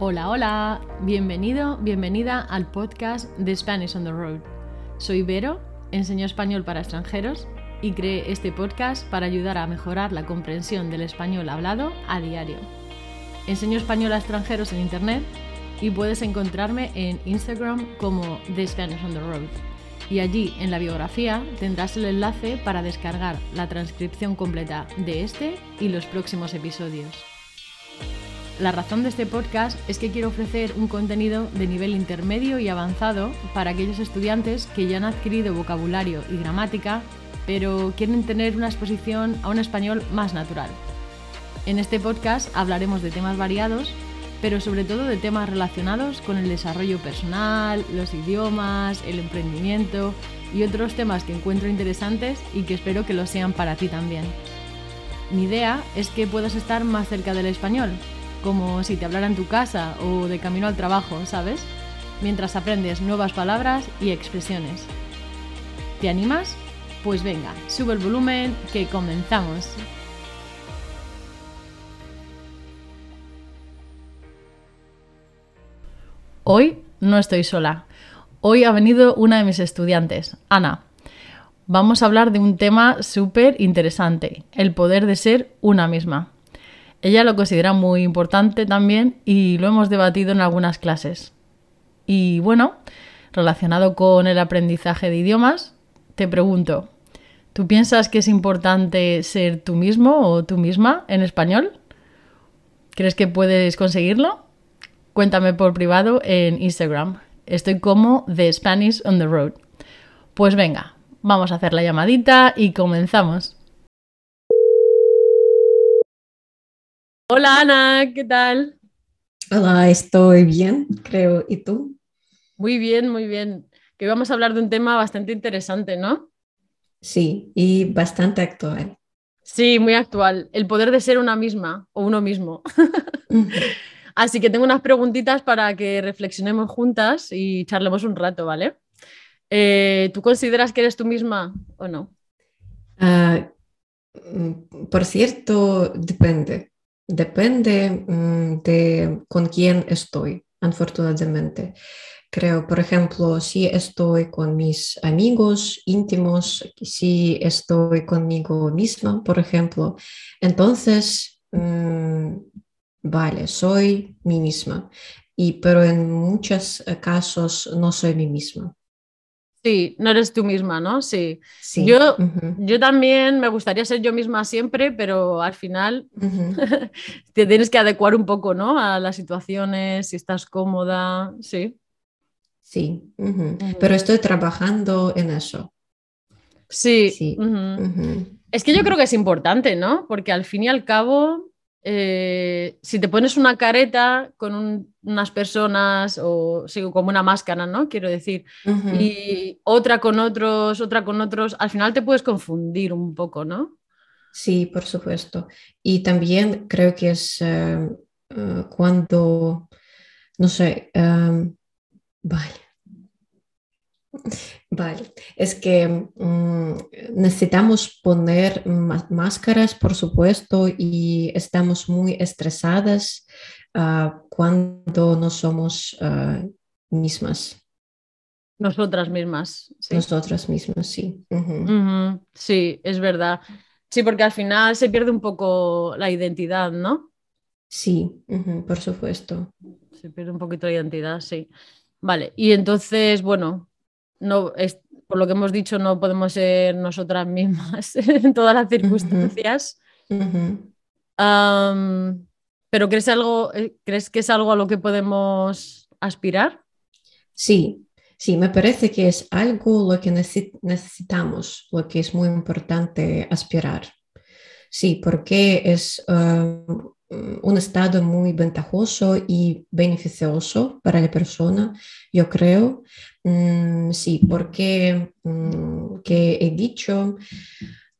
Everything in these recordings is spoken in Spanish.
Hola, hola, bienvenido, bienvenida al podcast de Spanish on the Road. Soy Vero, enseño español para extranjeros y creé este podcast para ayudar a mejorar la comprensión del español hablado a diario. Enseño español a extranjeros en Internet y puedes encontrarme en Instagram como The Spanish on the Road. Y allí en la biografía tendrás el enlace para descargar la transcripción completa de este y los próximos episodios. La razón de este podcast es que quiero ofrecer un contenido de nivel intermedio y avanzado para aquellos estudiantes que ya han adquirido vocabulario y gramática, pero quieren tener una exposición a un español más natural. En este podcast hablaremos de temas variados, pero sobre todo de temas relacionados con el desarrollo personal, los idiomas, el emprendimiento y otros temas que encuentro interesantes y que espero que lo sean para ti también. Mi idea es que puedas estar más cerca del español, como si te hablara en tu casa o de camino al trabajo, ¿sabes? Mientras aprendes nuevas palabras y expresiones. ¿Te animas? Pues venga, sube el volumen que comenzamos. Hoy no estoy sola. Hoy ha venido una de mis estudiantes, Ana. Vamos a hablar de un tema súper interesante, el poder de ser una misma. Ella lo considera muy importante también y lo hemos debatido en algunas clases. Y bueno, relacionado con el aprendizaje de idiomas, te pregunto, ¿tú piensas que es importante ser tú mismo o tú misma en español? ¿Crees que puedes conseguirlo? Cuéntame por privado en Instagram. Estoy como The Spanish on the Road. Pues venga, vamos a hacer la llamadita y comenzamos. Hola Ana, ¿qué tal? Hola, estoy bien, creo. ¿Y tú? Muy bien, muy bien. Que vamos a hablar de un tema bastante interesante, ¿no? Sí, y bastante actual. Sí, muy actual. El poder de ser una misma o uno mismo. Así que tengo unas preguntitas para que reflexionemos juntas y charlemos un rato, ¿vale? Eh, ¿Tú consideras que eres tú misma o no? Ah, mm, por cierto, depende. Depende mm, de con quién estoy, afortunadamente. Creo, por ejemplo, si estoy con mis amigos íntimos, si estoy conmigo misma, por ejemplo, entonces, mm, vale, soy mí misma. Y, pero en muchos casos no soy mí misma. Sí, no eres tú misma, ¿no? Sí. Yo, yo también me gustaría ser yo misma siempre, pero al final te tienes que adecuar un poco, ¿no? A las situaciones, si estás cómoda, sí. Sí, pero estoy trabajando en eso. Sí. sí. Es que yo creo que es importante, ¿no? Porque al fin y al cabo eh, si te pones una careta con unas personas o como una máscara, ¿no? Quiero decir, y otra con otros, otra con otros, al final te puedes confundir un poco, ¿no? Sí, por supuesto. Y también creo que es eh, eh, cuando, no sé, vale. Vale, es que mm, necesitamos poner máscaras, por supuesto, y estamos muy estresadas ah, cuando no somos ah, mismas. Nosotras mismas. Nosotras mismas, sí. Sí, es verdad. Sí, porque al final se pierde un poco la identidad, ¿no? Sí, por supuesto. Se pierde un poquito la identidad, sí. Vale, y entonces, bueno, no, es, por lo que hemos dicho, no podemos ser nosotras mismas en todas las circunstancias. pero ¿crees, algo, eh, ¿crees que es algo a lo que podemos aspirar? Sí, sí, me parece que es algo lo que necesitamos, lo que es muy importante aspirar. Sí, porque es un estado muy ventajoso y beneficioso para la persona, yo creo. Mm, sí, porque mm, que he dicho,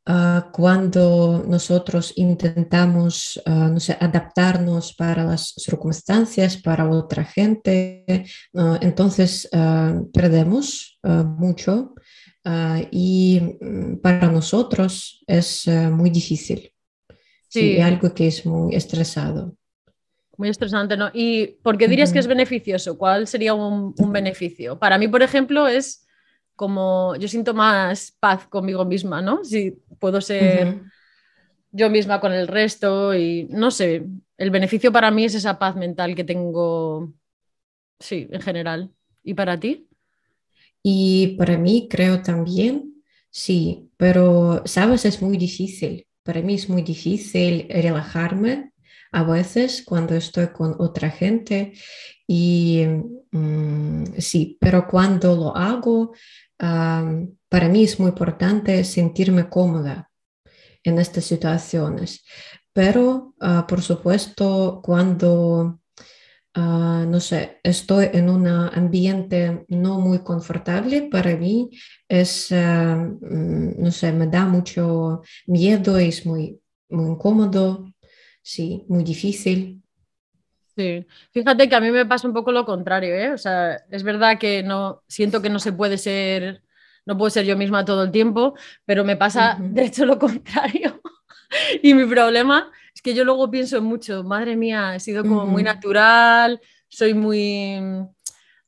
ah, cuando nosotros intentamos ah, adaptarnos para las circunstancias, para otra gente, ah, entonces perdemos mucho y mm, para nosotros es muy difícil. Sí. algo que es muy estresado. Muy estresante, ¿no? ¿Y por qué dirías que es beneficioso? ¿Cuál sería un, beneficio? Para mí, por ejemplo, es como yo siento más paz conmigo misma, ¿no? Si puedo ser yo misma con el resto y no sé, el beneficio para mí es esa paz mental que tengo, sí, en general. ¿Y para ti? Y para mí creo también, sí, pero sabes, es muy difícil. Para mí es muy difícil relajarme a veces cuando estoy con otra gente y mm, sí, pero cuando lo hago, para mí es muy importante sentirme cómoda en estas situaciones. Pero, ah, por supuesto, cuando, ah, no sé, estoy en un ambiente no muy confortable, para mí es, ah, mm, no sé, me da mucho miedo, es muy, muy incómodo sí, muy difícil. Sí, fíjate que a mí me pasa un poco lo contrario, ¿eh? O sea, es verdad que no, siento que no se puede ser, no puedo ser yo misma todo el tiempo, pero me pasa de hecho lo contrario. y mi problema es que yo luego pienso mucho, madre mía, he sido como muy natural, soy muy,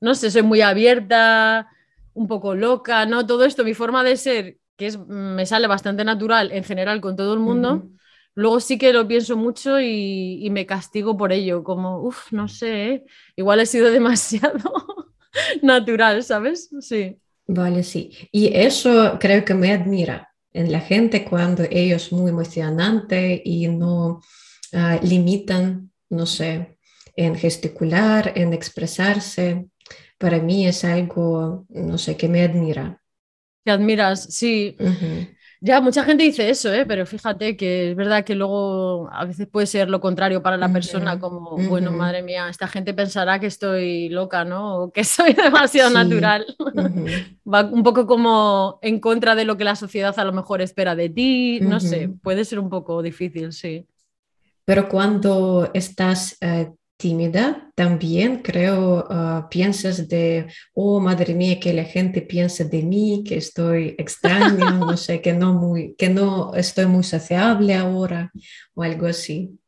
no sé, soy muy abierta, un poco loca, ¿no? Todo esto, mi forma de ser, que es, me sale bastante natural en general con todo el mundo luego sí que lo pienso mucho y, me castigo por ello, como, uff, no sé, ¿eh? igual he sido demasiado natural, ¿sabes? Sí. Vale, sí. Y eso creo que me admira en la gente cuando ellos muy emocionante y no ah, limitan, no sé, en gesticular, en expresarse. Para mí es algo, no sé, que me admira. Te admiras, sí. Ya, mucha gente dice eso, ¿eh? pero fíjate que es verdad que luego a veces puede ser lo contrario para la persona, como, bueno, madre mía, esta gente pensará que estoy loca, ¿no? O que soy demasiado natural. Va un poco como en contra de lo que la sociedad a lo mejor espera de ti, no sé, puede ser un poco difícil, sí. Pero cuando estás eh, tímida, también creo uh, piensas de, oh, madre mía, que la gente piensa de mí, que estoy extraña, no sé, que no, muy, que no estoy muy sociable ahora o algo así.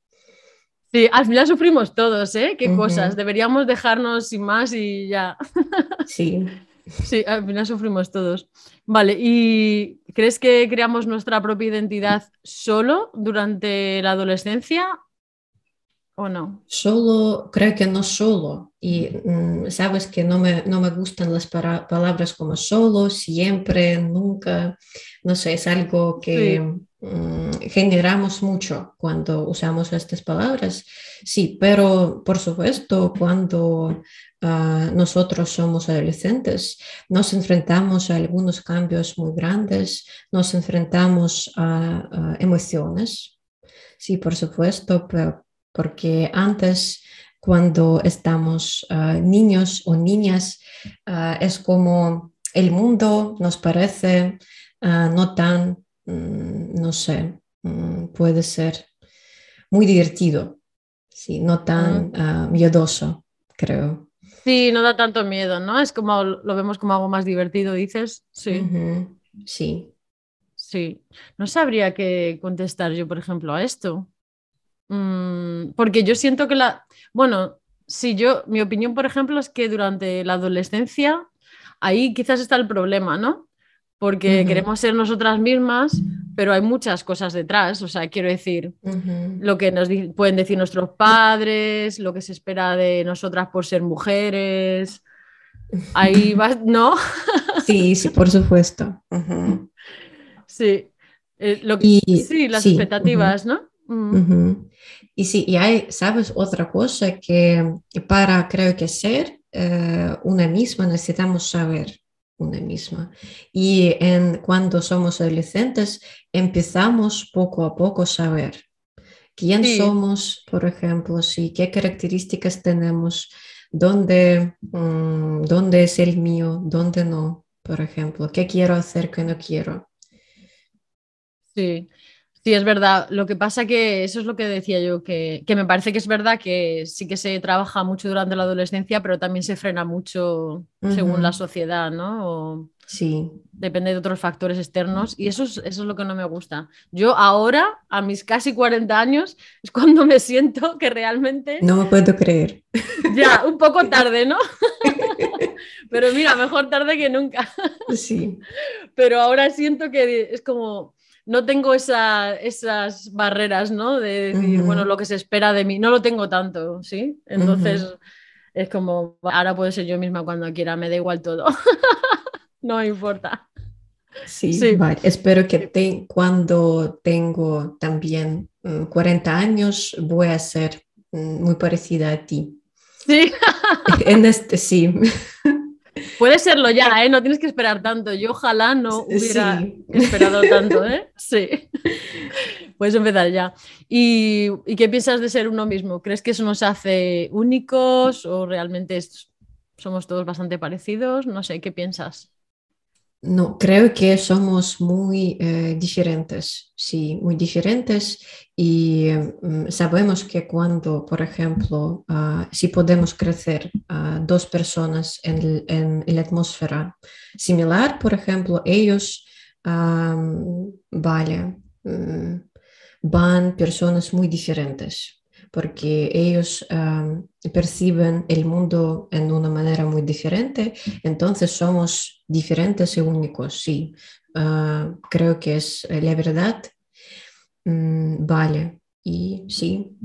Sí, al final sufrimos todos, ¿eh? Qué cosas. Deberíamos dejarnos sin más y ya. Sí. Sí, al final sufrimos todos. Vale, ¿y crees que creamos nuestra propia identidad solo durante la adolescencia ¿O no? Solo, creo que no solo. Y mm, sabes que no me, no me gustan las palabras como solo, siempre, nunca. No sé, es algo que mm, generamos mucho cuando usamos estas palabras. Sí, pero por supuesto, cuando ah, nosotros somos adolescentes, nos enfrentamos a algunos cambios muy grandes, nos enfrentamos a, a emociones. Sí, por supuesto, pero porque antes cuando estamos ah, niños o niñas ah, es como el mundo nos parece ah, no tan, mm, no sé, mm, puede ser muy divertido, sí, no tan miedoso, creo. Sí, no da tanto miedo, ¿no? Es como lo vemos como algo más divertido, dices. Sí. Sí. Sí. No sabría qué contestar yo, por ejemplo, a esto. Mm, porque yo siento que la, bueno, si yo, mi opinión, por ejemplo, es que durante la adolescencia, ahí quizás está el problema, ¿no? Porque queremos ser nosotras mismas, pero hay muchas cosas detrás, o sea, quiero decir, lo que nos pueden decir nuestros padres, lo que se espera de nosotras por ser mujeres, ahí vas, ¿no? Sí, sí, por supuesto. Sí. Eh, lo que, sí, las expectativas, ¿no? Y sí, y hay, ¿sabes? Otra cosa que para, creo que ser eh, una misma necesitamos saber una misma. Y en, cuando somos adolescentes empezamos poco a poco a saber quién somos, por ejemplo, sí, qué características tenemos, dónde, mm, dónde es el mío, dónde no, por ejemplo, qué quiero hacer, qué no quiero. Sí, Sí, es verdad. Lo que pasa que eso es lo que decía yo, que, me parece que es verdad que sí que se trabaja mucho durante la adolescencia, pero también se frena mucho según la sociedad, ¿no? sí. Depende de otros factores externos y eso es, eso es lo que no me gusta. Yo ahora, a mis casi 40 años, es cuando me siento que realmente... No me puedo creer. Ya, un poco tarde, ¿no? pero mira, mejor tarde que nunca. Sí. Pero ahora siento que es como no tengo esas barreras, ¿no? De decir, bueno, lo que se espera de mí, no lo tengo tanto, ¿sí? Entonces es como, ahora puedo ser yo misma cuando quiera, me da igual todo, no me importa. Sí, Vale. espero que cuando tengo también 40 mm, años voy a ser mm, muy parecida a ti. Sí. en este, sí. Puede serlo ya, ¿eh? No tienes que esperar tanto. Yo ojalá no hubiera esperado tanto, ¿eh? Sí. Puedes empezar ya. ¿Y, qué piensas de ser uno mismo? ¿Crees que eso nos hace únicos o realmente somos todos bastante parecidos? No sé, ¿qué piensas? No, creo que somos muy eh, diferentes, sí, muy diferentes y mm, sabemos que cuando, por ejemplo, ah, si podemos crecer a dos personas en, la atmósfera similar, por ejemplo, ellos, vale, mm, van personas muy diferentes porque ellos perciben el mundo en una manera muy diferente, entonces somos diferentes y únicos, sí. Ah, creo que es eh, la verdad. Mm, vale, y sí.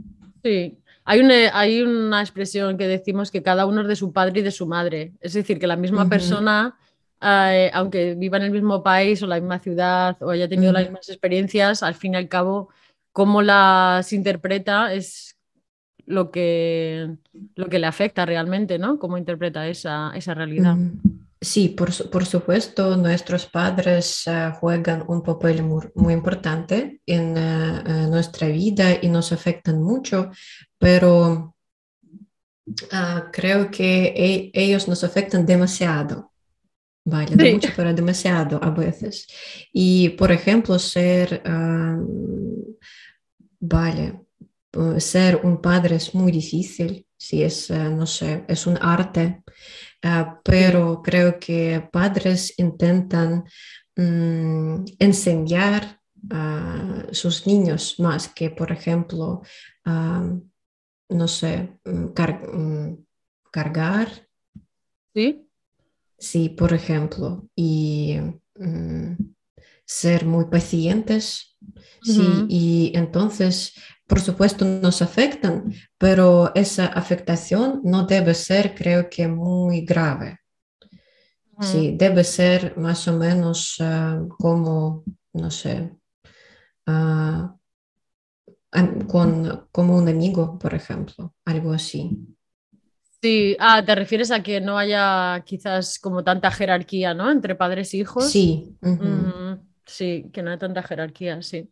Sí, hay una, hay una, expresión que decimos que cada uno es de su padre y de su madre. Es decir, que la misma persona, eh, aunque viva en el mismo país o la misma ciudad o haya tenido las mismas experiencias, al fin y al cabo, cómo las interpreta es lo que, lo que le afecta realmente, ¿no? Cómo interpreta esa, realidad. Sí, por, supuesto, nuestros padres eh, juegan un papel muy, importante en eh, eh, nuestra vida y nos afectan mucho, pero ah, creo que e, ellos nos afectan demasiado. Vale, mucho, pero demasiado a veces. Y, por ejemplo, ser, vale, ser un padre es muy difícil, si es, eh, no sé, es un arte, eh, pero creo que padres intentan mm, enseñar a sus niños más que, por ejemplo, no sé, mm, mm, cargar. Sí. Sí, por ejemplo, y ser muy pacientes. Sí, y entonces por supuesto nos afectan, pero esa afectación no debe ser, creo que, muy grave. Sí, debe ser más o menos ah, como, no sé, ah, con, como un amigo, por ejemplo, algo así. Sí, ah, te refieres a que no haya quizás como tanta jerarquía, ¿no? Entre padres e hijos. Sí. Sí, que no haya tanta jerarquía, sí.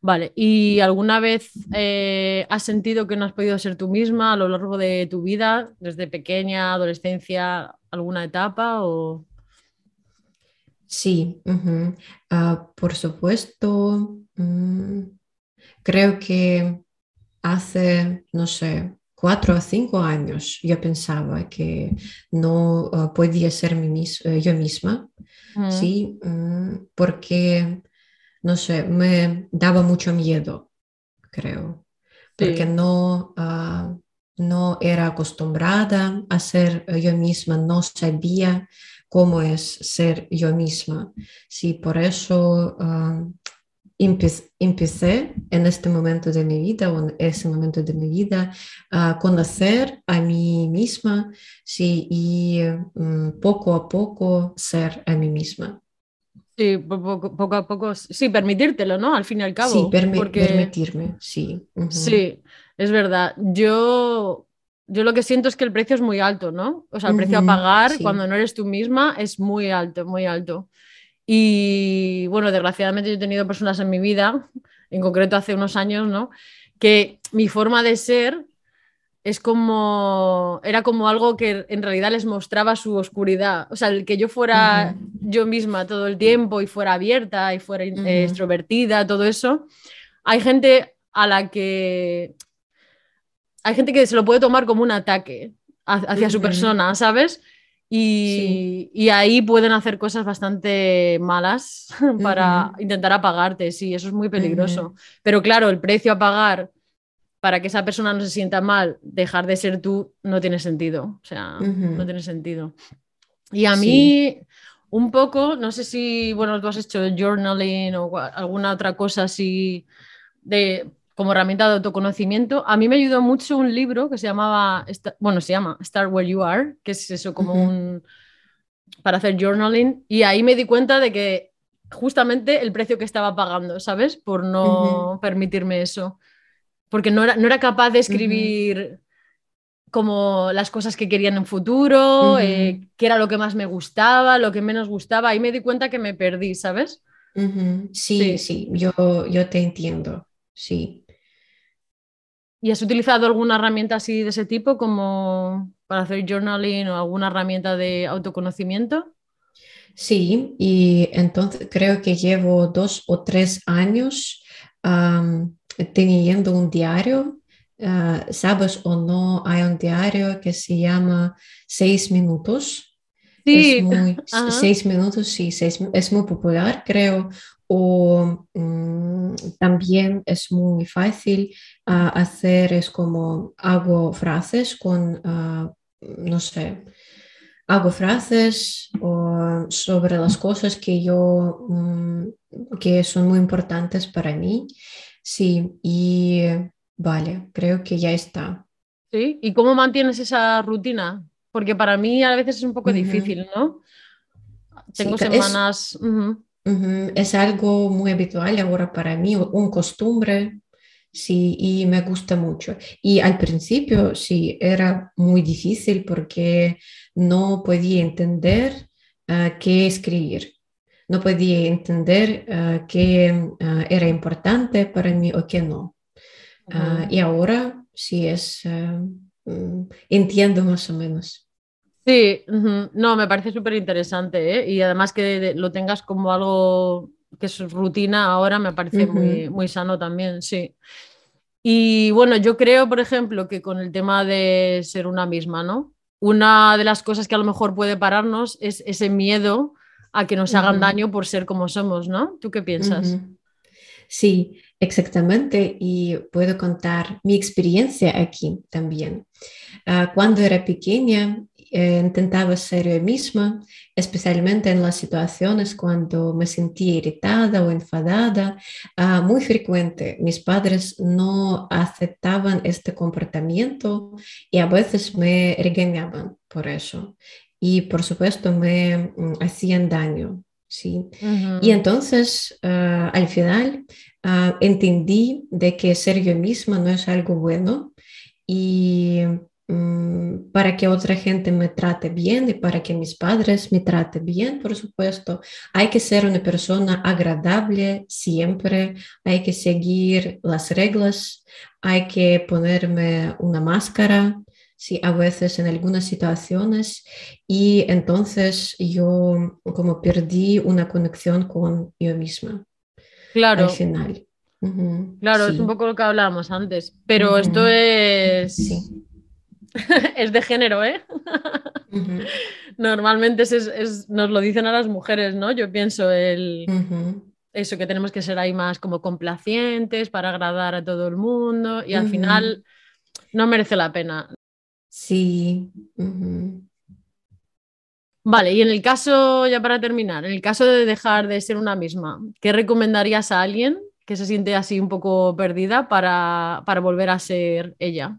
Vale, ¿y alguna vez eh, has sentido que no has podido ser tú misma a lo largo de tu vida, desde pequeña, adolescencia, alguna etapa? O... Sí, ah, por supuesto. Mm, creo que hace, no sé, cuatro o cinco años yo pensaba que no ah, podía ser eh, yo misma, ¿sí? Mm, porque no sé, me daba mucho miedo, creo, porque no, ah, no era acostumbrada a ser yo misma, no sabía cómo es ser yo misma. Sí, por eso ah, empecé en este momento de mi vida o en ese momento de mi vida a conocer a mí misma sí, y mm, poco a poco ser a mí misma. Sí, poco, a poco, sí, permitírtelo, ¿no? Al fin y al cabo. Sí, permitirme, sí. Sí, es verdad. Yo, yo lo que siento es que el precio es muy alto, ¿no? O sea, el precio a pagar cuando no eres tú misma es muy alto, muy alto. Y bueno, desgraciadamente yo he tenido personas en mi vida, en concreto hace unos años, ¿no? Que mi forma de ser es como, era como algo que en realidad les mostraba su oscuridad. O sea, el que yo fuera yo misma todo el tiempo y fuera abierta y fuera eh, extrovertida, todo eso, hay gente a la que... Hay gente que se lo puede tomar como un ataque hacia su persona, ¿sabes? Y, ahí pueden hacer cosas bastante malas para intentar apagarte, sí, eso es muy peligroso. Pero claro, el precio a pagar para que esa persona no se sienta mal, dejar de ser tú, no tiene sentido. O sea, no tiene sentido. Y a mí, un poco, no sé si, bueno, tú has hecho journaling o alguna otra cosa así de como herramienta de autoconocimiento. A mí me ayudó mucho un libro que se llamaba, bueno, se llama Start Where You Are, que es eso como un para hacer journaling y ahí me di cuenta de que justamente el precio que estaba pagando, ¿sabes? Por no permitirme eso porque no era, no era capaz de escribir como las cosas que querían en futuro, eh, qué era lo que más me gustaba, lo que menos gustaba. Ahí me di cuenta que me perdí, ¿sabes? sí, sí, yo, yo te entiendo, sí. ¿Y has utilizado alguna herramienta así de ese tipo como para hacer journaling o alguna herramienta de autoconocimiento? Sí, y entonces creo que llevo dos o tres años teniendo un diario. Ah, sabes o no, hay un diario que se llama Seis Minutos. Sí. seis minutos, sí, es muy popular, creo. O mm, también es muy fácil ah, hacer, es como hago frases con, ah, no sé, hago frases o sobre las cosas que yo, mm, que son muy importantes para mí. Sí, y vale, creo que ya está. ¿Sí? ¿Y cómo mantienes esa rutina? Porque para mí a veces es un poco difícil, ¿no? Tengo semanas... Es, algo muy habitual ahora para mí, un costumbre, sí, y me gusta mucho. Y al principio sí, era muy difícil porque no podía entender ah, qué escribir no podía entender uh, qué uh, era importante para mí o qué no. Uh, y ahora sí es, entiendo más o menos. Sí, no, me parece súper interesante ¿eh? y además que lo tengas como algo que es rutina ahora me parece muy, muy sano también, sí. Y bueno, yo creo, por ejemplo, que con el tema de ser una misma, ¿no? Una de las cosas que a lo mejor puede pararnos es ese miedo a que nos hagan daño por ser como somos, ¿no? ¿Tú qué piensas? Sí, exactamente. Y puedo contar mi experiencia aquí también. Ah, cuando era pequeña, eh, intentaba ser yo misma, especialmente en las situaciones cuando me sentía irritada o enfadada. Ah, muy frecuente, mis padres no aceptaban este comportamiento y a veces me regañaban por eso y por supuesto me mm, hacían daño. ¿sí? Y entonces ah, al final ah, entendí de que ser yo misma no es algo bueno y mm, para que otra gente me trate bien y para que mis padres me traten bien, por supuesto, hay que ser una persona agradable siempre, hay que seguir las reglas, hay que ponerme una máscara, sí, a veces en algunas situaciones y entonces yo como perdí una conexión con yo misma. Claro. Al final. claro, es un poco lo que hablábamos antes, pero esto es... Sí. es de género, ¿eh? Normalmente es, nos lo dicen a las mujeres, ¿no? Yo pienso el... Eso, que tenemos que ser ahí más como complacientes para agradar a todo el mundo y al final no merece la pena. Sí. Vale, y en el caso, ya para terminar, en el caso de dejar de ser una misma, ¿qué recomendarías a alguien que se siente así un poco perdida para, volver a ser ella?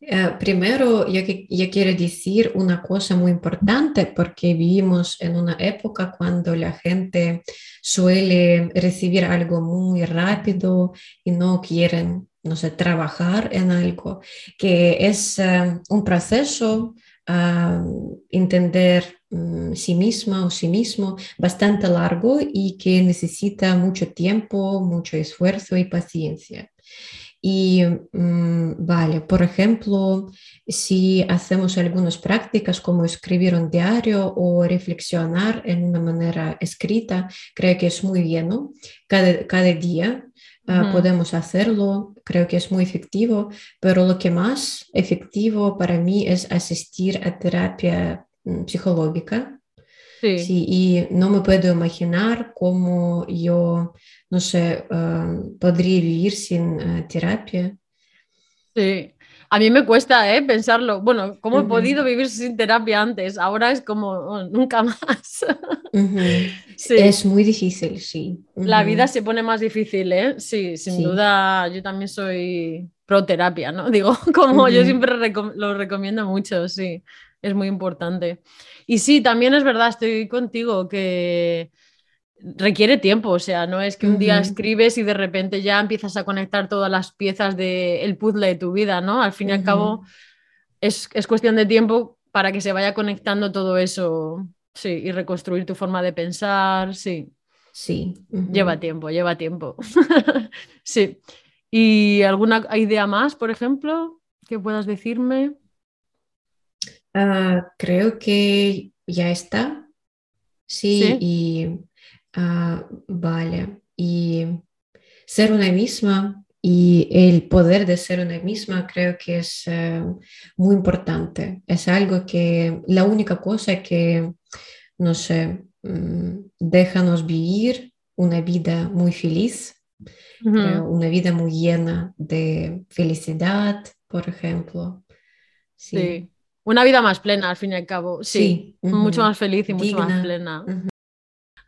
Eh, primero, yo, yo, quiero decir una cosa muy importante porque vivimos en una época cuando la gente suele recibir algo muy rápido y no quieren no sé, trabajar en algo, que es eh, un proceso a entender mm, sí misma o sí mismo bastante largo y que necesita mucho tiempo, mucho esfuerzo y paciencia. Y mm, vale, por ejemplo, si hacemos algunas prácticas como escribir un diario o reflexionar en una manera escrita, creo que es muy bien, ¿no? Cada, cada día ah, podemos hacerlo, creo que es muy efectivo, pero lo que más efectivo para mí es asistir a terapia mm, psicológica. Sí. y no me puedo imaginar cómo yo, no sé, ah, podría vivir sin ah, terapia. Sí, a mí me cuesta ¿eh? pensarlo. Bueno, ¿cómo he podido vivir sin terapia antes? Ahora es como oh, nunca más. sí. Es muy difícil, sí. La vida se pone más difícil, ¿eh? Sí, sin duda. Yo también soy pro terapia, ¿no? Digo, como yo siempre lo recomiendo mucho, sí. Es muy importante. Y sí, también es verdad, estoy contigo que requiere tiempo, o sea, no es que un día escribes y de repente ya empiezas a conectar todas las piezas del puzzle de tu vida, ¿no? Al fin y al cabo es, cuestión de tiempo para que se vaya conectando todo eso, sí, y reconstruir tu forma de pensar, sí. Sí. Lleva tiempo, lleva tiempo. sí. ¿Y alguna idea más, por ejemplo, que puedas decirme? Ah, creo que ya está. sí, y vale. Y ser una misma y el poder de ser una misma creo que es eh, muy importante. Es algo que la única cosa que, no sé, mm, déjanos vivir una vida muy feliz, una vida muy llena de felicidad, por ejemplo. Sí. Una vida más plena, al fin y al cabo. Sí, mucho más feliz y mucho más plena.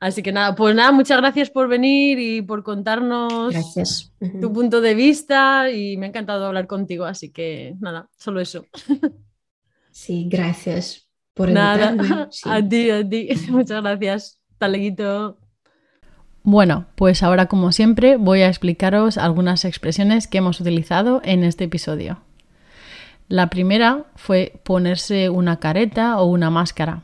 Así que nada, pues nada, muchas gracias por venir y por contarnos tu punto de vista y me ha encantado hablar contigo, así que nada, solo eso. Sí, gracias por nada. A ti, a ti. Muchas gracias. Hasta Bueno, pues ahora como siempre voy a explicaros algunas expresiones que hemos utilizado en este episodio. La primera fue ponerse una careta o una máscara.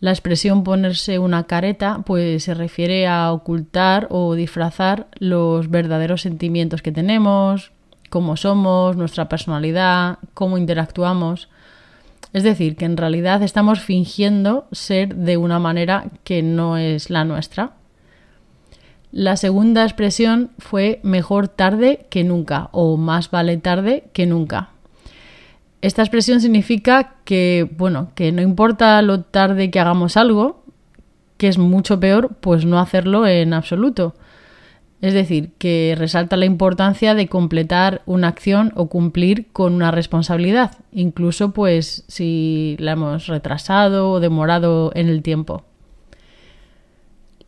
La expresión ponerse una careta pues se refiere a ocultar o disfrazar los verdaderos sentimientos que tenemos, cómo somos, nuestra personalidad, cómo interactuamos. Es decir, que en realidad estamos fingiendo ser de una manera que no es la nuestra. La segunda expresión fue mejor tarde que nunca o más vale tarde que nunca. Esta expresión significa que, bueno, que no importa lo tarde que hagamos algo, que es mucho peor, pues no hacerlo en absoluto. Es decir, que resalta la importancia de completar una acción o cumplir con una responsabilidad, incluso pues si la hemos retrasado o demorado en el tiempo.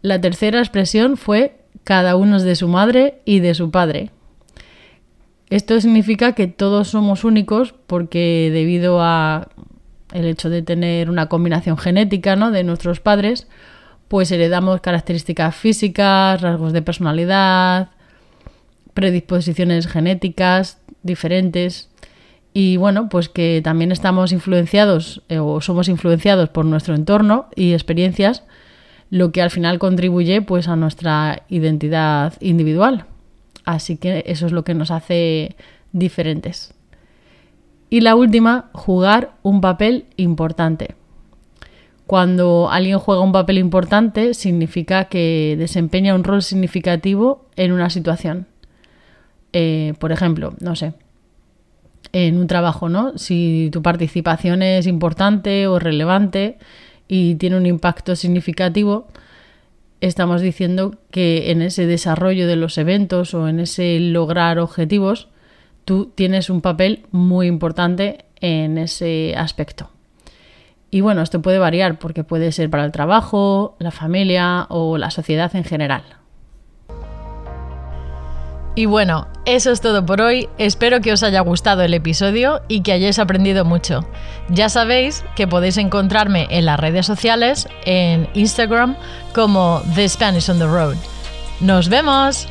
La tercera expresión fue cada uno es de su madre y de su padre. Esto significa que todos somos únicos porque debido a el hecho de tener una combinación genética ¿no? de nuestros padres, pues heredamos características físicas, rasgos de personalidad, predisposiciones genéticas diferentes y bueno, pues que también estamos influenciados eh, o somos influenciados por nuestro entorno y experiencias, lo que al final contribuye pues a nuestra identidad individual. Así que eso es lo que nos hace diferentes. Y la última, jugar un papel importante. Cuando alguien juega un papel importante significa que desempeña un rol significativo en una situación. Eh, por ejemplo, no sé, en un trabajo, ¿no? Si tu participación es importante o relevante y tiene un impacto significativo, estamos diciendo que en ese desarrollo de los eventos o en ese lograr objetivos, tú tienes un papel muy importante en ese aspecto. Y bueno, esto puede variar porque puede ser para el trabajo, la familia o la sociedad en general. Y bueno, eso es todo por hoy. Espero que os haya gustado el episodio y que hayáis aprendido mucho. Ya sabéis que podéis encontrarme en las redes sociales, en Instagram, como The Spanish on the Road. ¡Nos vemos!